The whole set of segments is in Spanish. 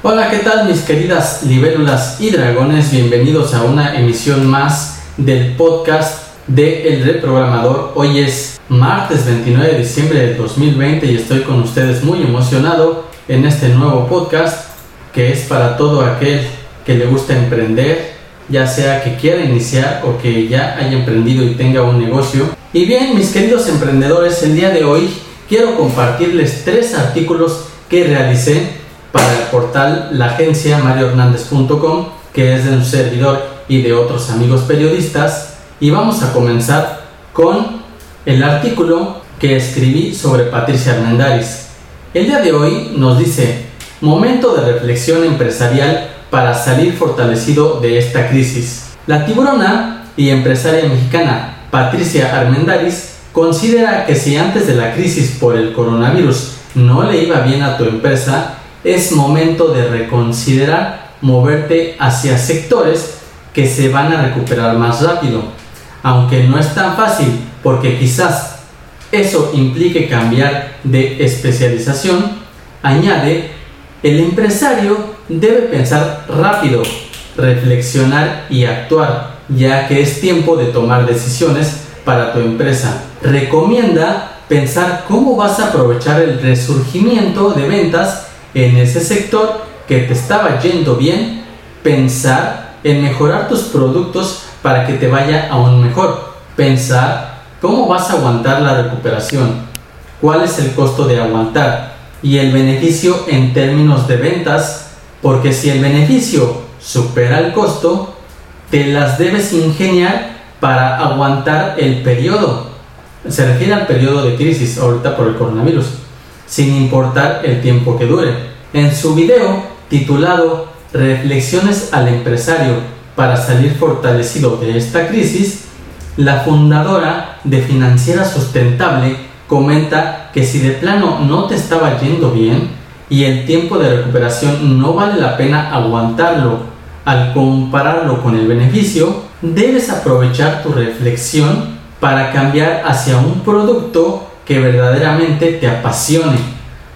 Hola, ¿qué tal mis queridas libélulas y dragones? Bienvenidos a una emisión más del podcast de El Reprogramador. Hoy es martes 29 de diciembre del 2020 y estoy con ustedes muy emocionado en este nuevo podcast que es para todo aquel que le gusta emprender, ya sea que quiera iniciar o que ya haya emprendido y tenga un negocio. Y bien, mis queridos emprendedores, el día de hoy quiero compartirles tres artículos que realicé para el portal la agencia mariohernández.com, que es de un servidor y de otros amigos periodistas. Y vamos a comenzar con el artículo que escribí sobre Patricia Armendáriz. El día de hoy nos dice, momento de reflexión empresarial para salir fortalecido de esta crisis. La tiburona y empresaria mexicana Patricia Armendáriz considera que si antes de la crisis por el coronavirus no le iba bien a tu empresa, es momento de reconsiderar moverte hacia sectores que se van a recuperar más rápido. Aunque no es tan fácil porque quizás eso implique cambiar de especialización, añade, el empresario debe pensar rápido, reflexionar y actuar, ya que es tiempo de tomar decisiones para tu empresa. Recomienda pensar cómo vas a aprovechar el resurgimiento de ventas en ese sector que te estaba yendo bien, pensar en mejorar tus productos para que te vaya aún mejor, pensar cómo vas a aguantar la recuperación, cuál es el costo de aguantar y el beneficio en términos de ventas, porque si el beneficio supera el costo, te las debes ingeniar para aguantar el periodo. Se refiere al periodo de crisis ahorita por el coronavirus, sin importar el tiempo que dure. En su video titulado Reflexiones al empresario para salir fortalecido de esta crisis, la fundadora de Financiera Sustentable comenta que si de plano no te estaba yendo bien y el tiempo de recuperación no vale la pena aguantarlo al compararlo con el beneficio, debes aprovechar tu reflexión para cambiar hacia un producto que verdaderamente te apasione.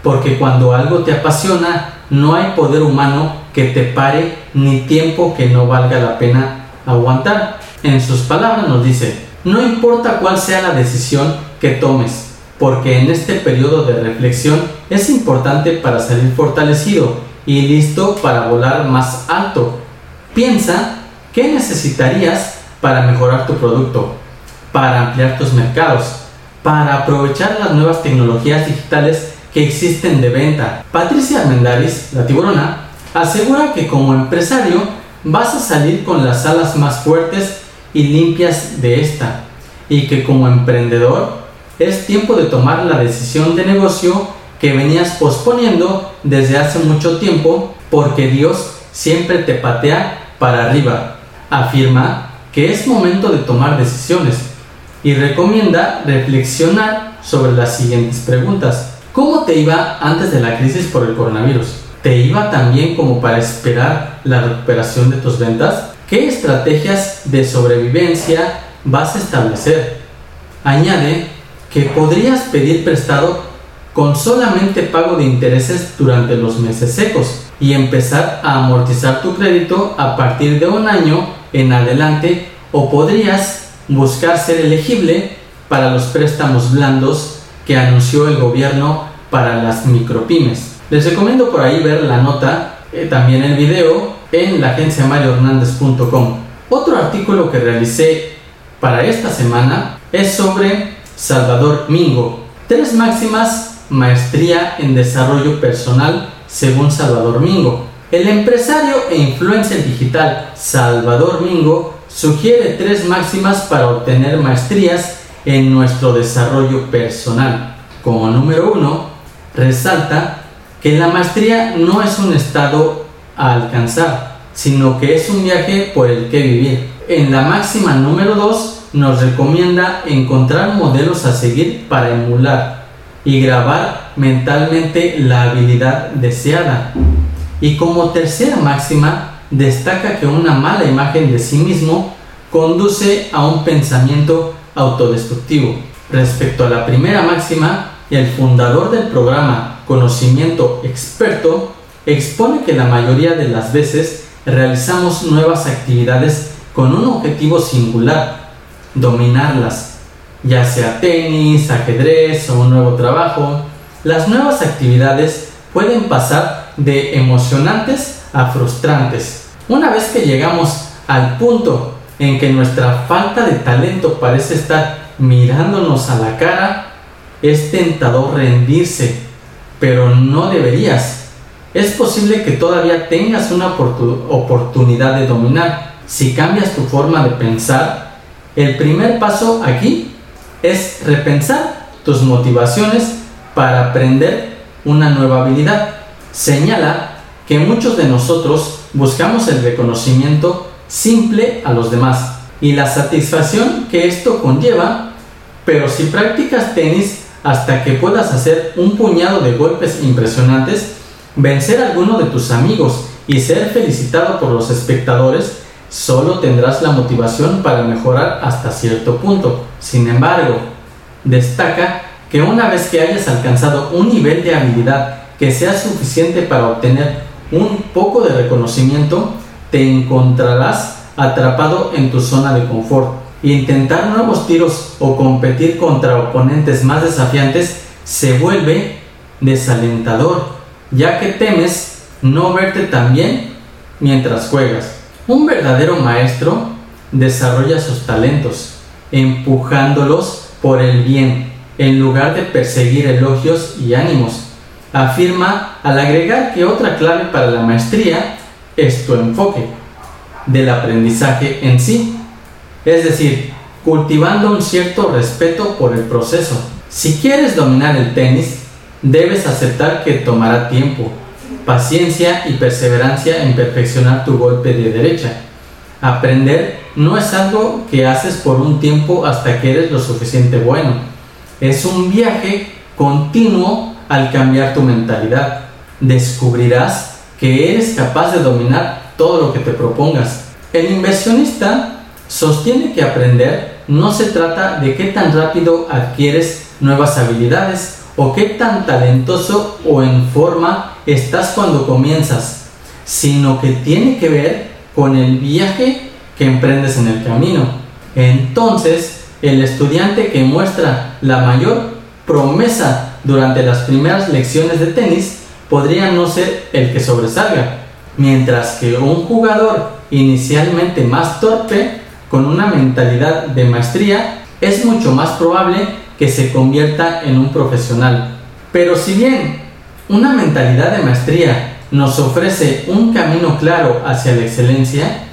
Porque cuando algo te apasiona, no hay poder humano que te pare ni tiempo que no valga la pena aguantar. En sus palabras nos dice, no importa cuál sea la decisión que tomes, porque en este periodo de reflexión es importante para salir fortalecido y listo para volar más alto Piensa qué necesitarías para mejorar tu producto, para ampliar tus mercados, para aprovechar las nuevas tecnologías digitales que existen de venta. Patricia Armendáriz, la tiburona, asegura que como empresario vas a salir con las alas más fuertes y limpias de esta y que como emprendedor es tiempo de tomar la decisión de negocio que venías posponiendo desde hace mucho tiempo porque Dios siempre te patea para arriba. Afirma que es momento de tomar decisiones y recomienda reflexionar sobre las siguientes preguntas. ¿Cómo te iba antes de la crisis por el coronavirus? ¿Te iba tan bien como para esperar la recuperación de tus ventas? ¿Qué estrategias de sobrevivencia vas a establecer? Añade que podrías pedir prestado con solamente pago de intereses durante los meses secos y empezar a amortizar tu crédito a partir de un año en adelante o podrías buscar ser elegible para los préstamos blandos que anunció el gobierno para las micropymes. Les recomiendo por ahí ver la nota, eh, también el video en la agencia mariohernandez.com. Otro artículo que realicé para esta semana es sobre Salvador Mingo. Tres máximas, maestría en desarrollo personal según Salvador Mingo. El empresario e influencer digital Salvador Mingo sugiere tres máximas para obtener maestrías en nuestro desarrollo personal. Como número uno, resalta que la maestría no es un estado a alcanzar, sino que es un viaje por el que vivir. En la máxima número dos, nos recomienda encontrar modelos a seguir para emular y grabar mentalmente la habilidad deseada. Y como tercera máxima, destaca que una mala imagen de sí mismo conduce a un pensamiento autodestructivo. Respecto a la primera máxima, el fundador del programa Conocimiento Experto expone que la mayoría de las veces realizamos nuevas actividades con un objetivo singular, dominarlas, ya sea tenis, ajedrez o un nuevo trabajo. Las nuevas actividades pueden pasar de emocionantes a frustrantes. Una vez que llegamos al punto en que nuestra falta de talento parece estar mirándonos a la cara, es tentador rendirse, pero no deberías. Es posible que todavía tengas una oportunidad de dominar. Si cambias tu forma de pensar, el primer paso aquí es repensar tus motivaciones para aprender una nueva habilidad. Señala que muchos de nosotros buscamos el reconocimiento simple a los demás y la satisfacción que esto conlleva, pero si practicas tenis hasta que puedas hacer un puñado de golpes impresionantes, vencer a alguno de tus amigos y ser felicitado por los espectadores, solo tendrás la motivación para mejorar hasta cierto punto. Sin embargo, destaca que una vez que hayas alcanzado un nivel de habilidad que sea suficiente para obtener un poco de reconocimiento, te encontrarás atrapado en tu zona de confort. Intentar nuevos tiros o competir contra oponentes más desafiantes se vuelve desalentador, ya que temes no verte tan bien mientras juegas. Un verdadero maestro desarrolla sus talentos, empujándolos por el bien, en lugar de perseguir elogios y ánimos. Afirma al agregar que otra clave para la maestría es tu enfoque del aprendizaje en sí, es decir, cultivando un cierto respeto por el proceso. Si quieres dominar el tenis, debes aceptar que tomará tiempo, paciencia y perseverancia en perfeccionar tu golpe de derecha. Aprender no es algo que haces por un tiempo hasta que eres lo suficiente bueno. Es un viaje continuo al cambiar tu mentalidad. Descubrirás que eres capaz de dominar todo lo que te propongas. El inversionista sostiene que aprender no se trata de qué tan rápido adquieres nuevas habilidades o qué tan talentoso o en forma estás cuando comienzas, sino que tiene que ver con el viaje que emprendes en el camino. Entonces, el estudiante que muestra la mayor promesa durante las primeras lecciones de tenis podría no ser el que sobresalga, mientras que un jugador inicialmente más torpe, con una mentalidad de maestría, es mucho más probable que se convierta en un profesional. Pero si bien una mentalidad de maestría nos ofrece un camino claro hacia la excelencia,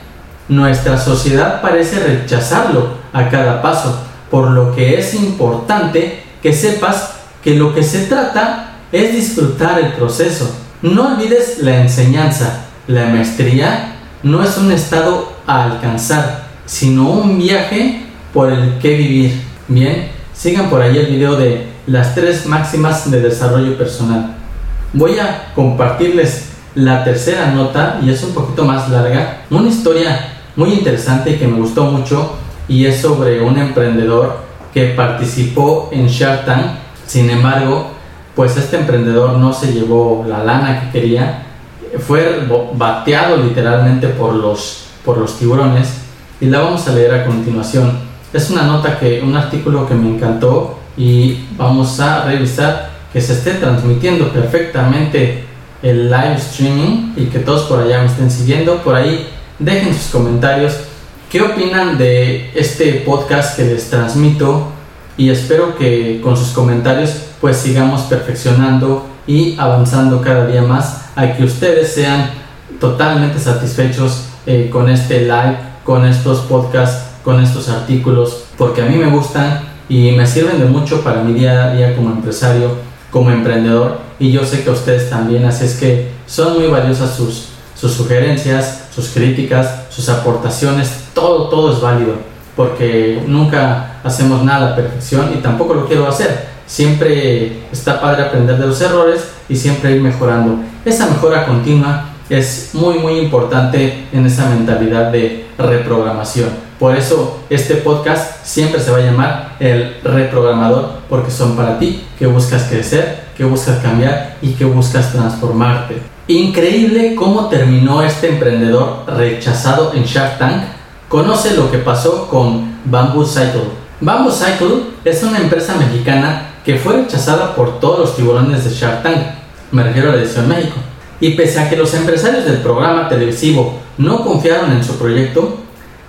nuestra sociedad parece rechazarlo a cada paso, por lo que es importante que sepas que lo que se trata es disfrutar el proceso. No olvides la enseñanza. La maestría no es un estado a alcanzar, sino un viaje por el que vivir. Bien, sigan por ahí el video de las tres máximas de desarrollo personal. Voy a compartirles la tercera nota y es un poquito más larga, una historia muy interesante que me gustó mucho y es sobre un emprendedor que participó en Shark Tank. Sin embargo, pues este emprendedor no se llevó la lana que quería, fue bateado literalmente por los, por los tiburones y la vamos a leer a continuación. Es una nota que, un artículo que me encantó y vamos a revisar que se esté transmitiendo perfectamente el live streaming y que todos por allá me estén siguiendo. Por ahí dejen sus comentarios. ¿Qué opinan de este podcast que les transmito? Y espero que con sus comentarios pues sigamos perfeccionando y avanzando cada día más a que ustedes sean totalmente satisfechos eh, con este live, con estos podcasts, con estos artículos, porque a mí me gustan y me sirven de mucho para mi día a día como empresario, como emprendedor y yo sé que ustedes también, así es que son muy valiosas sus, sus sugerencias, sus críticas, sus aportaciones, todo, todo es válido, porque nunca hacemos nada a perfección y tampoco lo quiero hacer Siempre está padre aprender de los errores y siempre ir mejorando. Esa mejora continua es muy muy importante en esa mentalidad de reprogramación. Por eso este podcast siempre se va a llamar el reprogramador porque son para ti que buscas crecer, que buscas cambiar y que buscas transformarte. Increíble cómo terminó este emprendedor rechazado en Shark Tank. Conoce lo que pasó con Bamboo Cycle. Bamboo Cycle es una empresa mexicana que fue rechazada por todos los tiburones de Shark Tank. Me refiero a la edición México. Y pese a que los empresarios del programa televisivo no confiaron en su proyecto,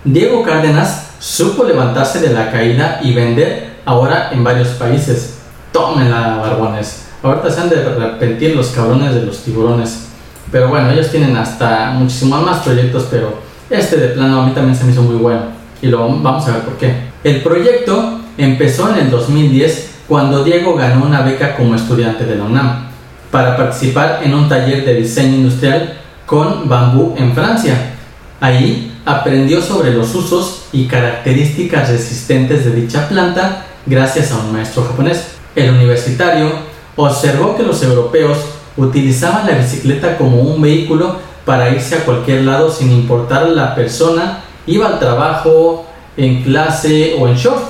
Diego Cárdenas supo levantarse de la caída y vender ahora en varios países. Tómenla, barbones. Ahorita se han de arrepentir los cabrones de los tiburones. Pero bueno, ellos tienen hasta muchísimos más proyectos, pero este de plano a mí también se me hizo muy bueno. Y lo vamos a ver por qué. El proyecto empezó en el 2010 cuando Diego ganó una beca como estudiante de la UNAM para participar en un taller de diseño industrial con bambú en Francia. Ahí aprendió sobre los usos y características resistentes de dicha planta gracias a un maestro japonés. El universitario observó que los europeos utilizaban la bicicleta como un vehículo para irse a cualquier lado sin importar la persona, iba al trabajo, en clase o en short,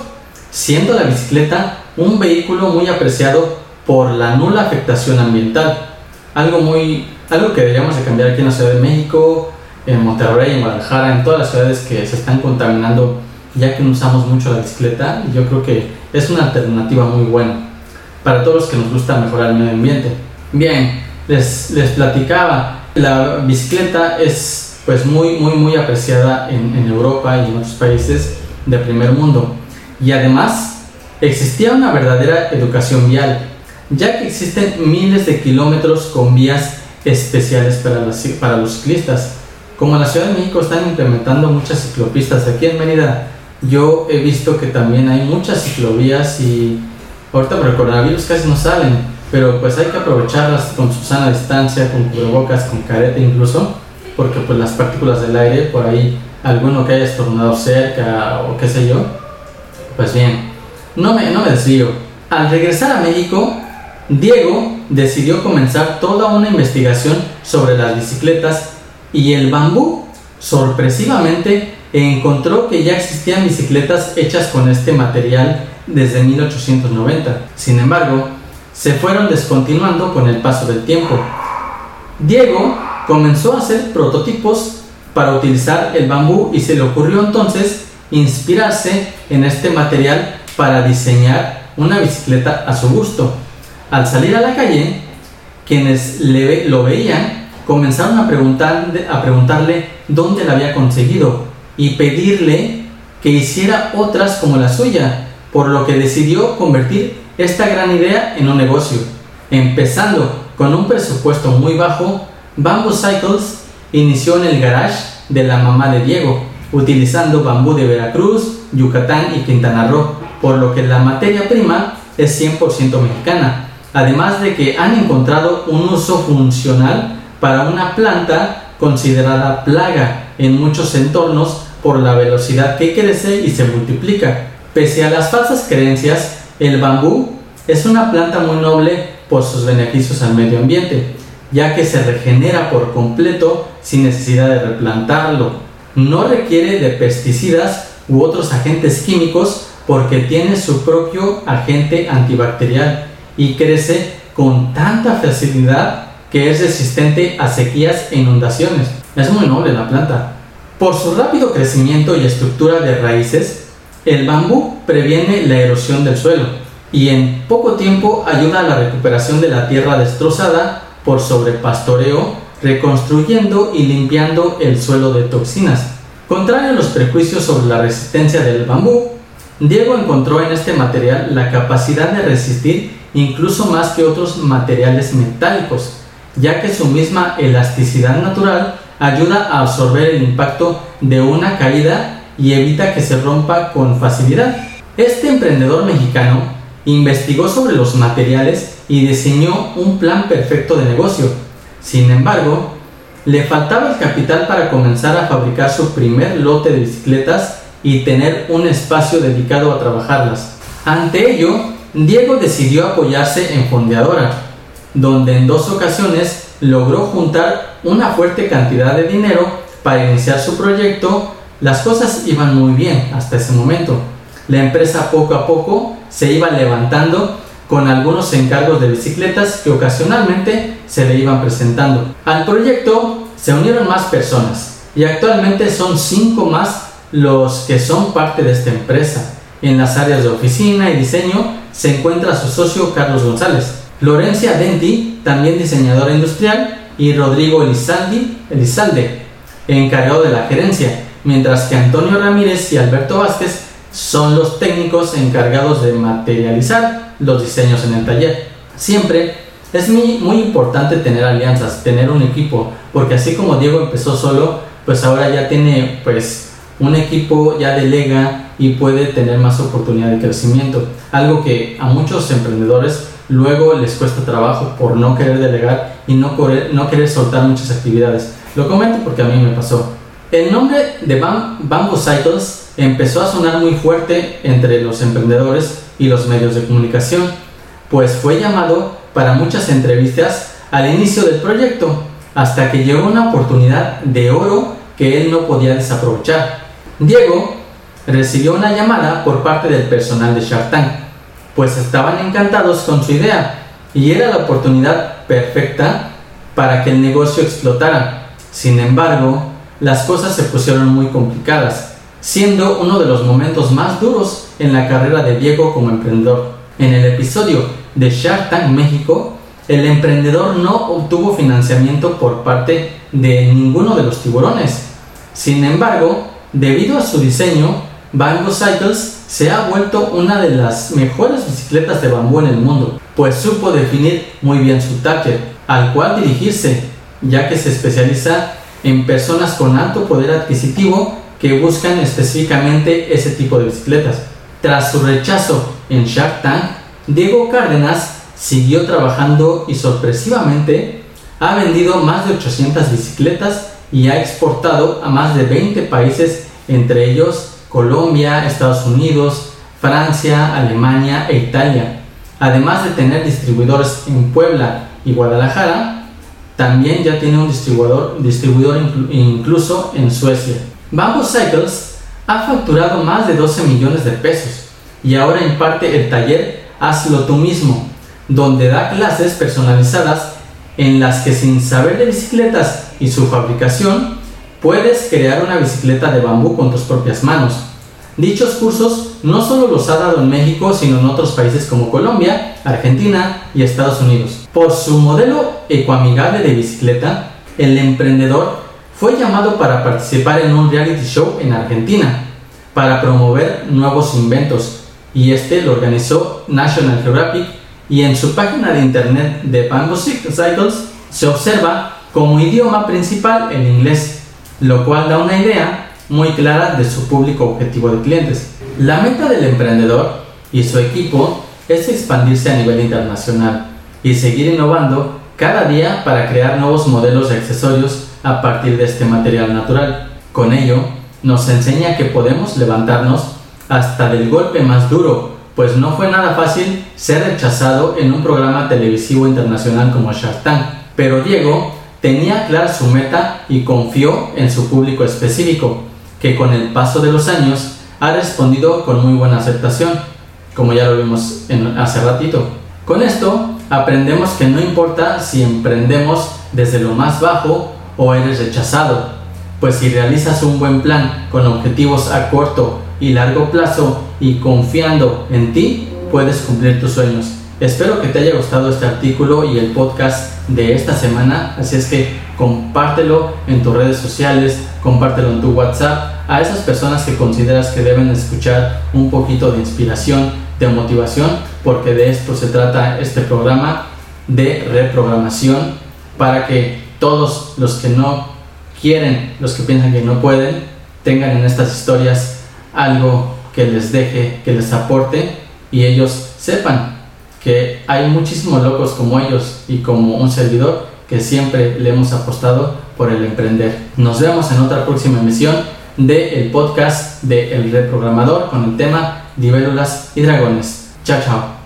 siendo la bicicleta un vehículo muy apreciado por la nula afectación ambiental. Algo muy algo que deberíamos de cambiar aquí en la Ciudad de México, en Monterrey, en Guadalajara, en todas las ciudades que se están contaminando ya que no usamos mucho la bicicleta, yo creo que es una alternativa muy buena para todos los que nos gusta mejorar el medio ambiente. Bien, les, les platicaba, la bicicleta es pues muy, muy, muy apreciada en, Europa y en otros países de primer mundo. Y además, existía una verdadera educación vial, ya que existen miles de kilómetros con vías especiales para, para los ciclistas. Como en la Ciudad de México están implementando muchas ciclopistas, aquí en Mérida yo he visto que también hay muchas ciclovías y ahorita por el coronavirus casi no salen, pero pues hay que aprovecharlas con su sana distancia, con cubrebocas, con careta incluso, porque pues las partículas del aire, por ahí alguno que haya estornudado cerca o qué sé yo, pues bien, no me, no me desvío. Al regresar a México, Diego decidió comenzar toda una investigación sobre las bicicletas y el bambú, sorpresivamente, encontró que ya existían bicicletas hechas con este material desde 1890. Sin embargo, se fueron descontinuando con el paso del tiempo. Diego comenzó a hacer prototipos para utilizar el bambú y se le ocurrió entonces inspirarse en este material para diseñar una bicicleta a su gusto. Al salir a la calle, quienes le, lo veían comenzaron a, preguntar, a preguntarle dónde la había conseguido y pedirle que hiciera otras como la suya, por lo que decidió convertir esta gran idea en un negocio. Empezando con un presupuesto muy bajo, Bamboo Cycles inició en el garage de la mamá de Diego, utilizando bambú de Veracruz, Yucatán y Quintana Roo, por lo que la materia prima es 100% mexicana, además de que han encontrado un uso funcional para una planta considerada plaga en muchos entornos por la velocidad que crece y se multiplica. Pese a las falsas creencias, el bambú es una planta muy noble por sus beneficios al medio ambiente, ya que se regenera por completo sin necesidad de replantarlo. No requiere de pesticidas u otros agentes químicos porque tiene su propio agente antibacterial y crece con tanta facilidad que es resistente a sequías e inundaciones. Es muy noble la planta. Por su rápido crecimiento y estructura de raíces, el bambú previene la erosión del suelo y en poco tiempo ayuda a la recuperación de la tierra destrozada por sobrepastoreo, reconstruyendo y limpiando el suelo de toxinas. Contrario a los prejuicios sobre la resistencia del bambú, Diego encontró en este material la capacidad de resistir incluso más que otros materiales metálicos, ya que su misma elasticidad natural ayuda a absorber el impacto de una caída y evita que se rompa con facilidad. Este emprendedor mexicano investigó sobre los materiales y diseñó un plan perfecto de negocio. Sin embargo, le faltaba el capital para comenzar a fabricar su primer lote de bicicletas y tener un espacio dedicado a trabajarlas. Ante ello, Diego decidió apoyarse en Fondeadora, donde en dos ocasiones logró juntar una fuerte cantidad de dinero para iniciar su proyecto. Las cosas iban muy bien hasta ese momento. La empresa poco a poco se iba levantando con algunos encargos de bicicletas que ocasionalmente se le iban presentando. Al proyecto se unieron más personas y actualmente son cinco más los que son parte de esta empresa. En las áreas de oficina y diseño se encuentra su socio Carlos González, Lorencia Denti, también diseñadora industrial, y Rodrigo Elizalde, encargado de la gerencia, mientras que Antonio Ramírez y Alberto Vázquez son los técnicos encargados de materializar los diseños en el taller. Siempre es muy, muy importante tener alianzas, tener un equipo, porque así como Diego empezó solo, pues ahora ya tiene pues un equipo, ya delega y puede tener más oportunidad de crecimiento. Algo que a muchos emprendedores luego les cuesta trabajo por no querer delegar y no querer, no querer soltar muchas actividades. Lo comento porque a mí me pasó. El nombre de Bamboo Cycles empezó a sonar muy fuerte entre los emprendedores y los medios de comunicación, pues fue llamado para muchas entrevistas al inicio del proyecto, hasta que llegó una oportunidad de oro que él no podía desaprovechar. Diego recibió una llamada por parte del personal de Shark Tank, pues estaban encantados con su idea y era la oportunidad perfecta para que el negocio explotara. Sin embargo, las cosas se pusieron muy complicadas, siendo uno de los momentos más duros en la carrera de Diego como emprendedor. En el episodio de Shark Tank México, el emprendedor no obtuvo financiamiento por parte de ninguno de los tiburones. Sin embargo, debido a su diseño, Bamboo Cycles se ha vuelto una de las mejores bicicletas de bambú en el mundo, pues supo definir muy bien su target, al cual dirigirse, ya que se especializa en personas con alto poder adquisitivo que buscan específicamente ese tipo de bicicletas. Tras su rechazo en Shark Tank, Diego Cárdenas siguió trabajando y sorpresivamente ha vendido más de 800 bicicletas y ha exportado a más de 20 países, entre ellos Colombia, Estados Unidos, Francia, Alemania e Italia. Además de tener distribuidores en Puebla y Guadalajara, también ya tiene un distribuidor, distribuidor incluso en Suecia. Bamboo Cycles ha facturado más de 12 millones de pesos y ahora imparte el taller Hazlo tú mismo, donde da clases personalizadas en las que sin saber de bicicletas y su fabricación, puedes crear una bicicleta de bambú con tus propias manos. Dichos cursos no solo los ha dado en México, sino en otros países como Colombia, Argentina y Estados Unidos. Por su modelo ecoamigable de bicicleta, el emprendedor fue llamado para participar en un reality show en Argentina para promover nuevos inventos y este lo organizó National Geographic y en su página de internet de Bamboo Cycles se observa como idioma principal el inglés, lo cual da una idea muy clara de su público objetivo de clientes. La meta del emprendedor y su equipo es expandirse a nivel internacional y seguir innovando cada día para crear nuevos modelos de accesorios a partir de este material natural. Con ello, nos enseña que podemos levantarnos hasta del golpe más duro, pues no fue nada fácil ser rechazado en un programa televisivo internacional como Shark Tank. Pero Diego tenía clara su meta y confió en su público específico, que con el paso de los años ha respondido con muy buena aceptación, como ya lo vimos en, hace ratito. Con esto aprendemos que no importa si emprendemos desde lo más bajo o eres rechazado, pues si realizas un buen plan con objetivos a corto y largo plazo y confiando en ti, puedes cumplir tus sueños. Espero que te haya gustado este artículo y el podcast de esta semana, así es que compártelo en tus redes sociales, compártelo en tu WhatsApp a esas personas que consideras que deben escuchar un poquito de inspiración, de motivación, porque de esto se trata este programa de reprogramación para que todos los que no quieren, los que piensan que no pueden, tengan en estas historias algo que les deje, que les aporte y ellos sepan que hay muchísimos locos como ellos y como un servidor que siempre le hemos apostado por el emprender. Nos vemos en otra próxima emisión del el podcast de El Reprogramador con el tema Libélulas y Dragones. Chao, chao.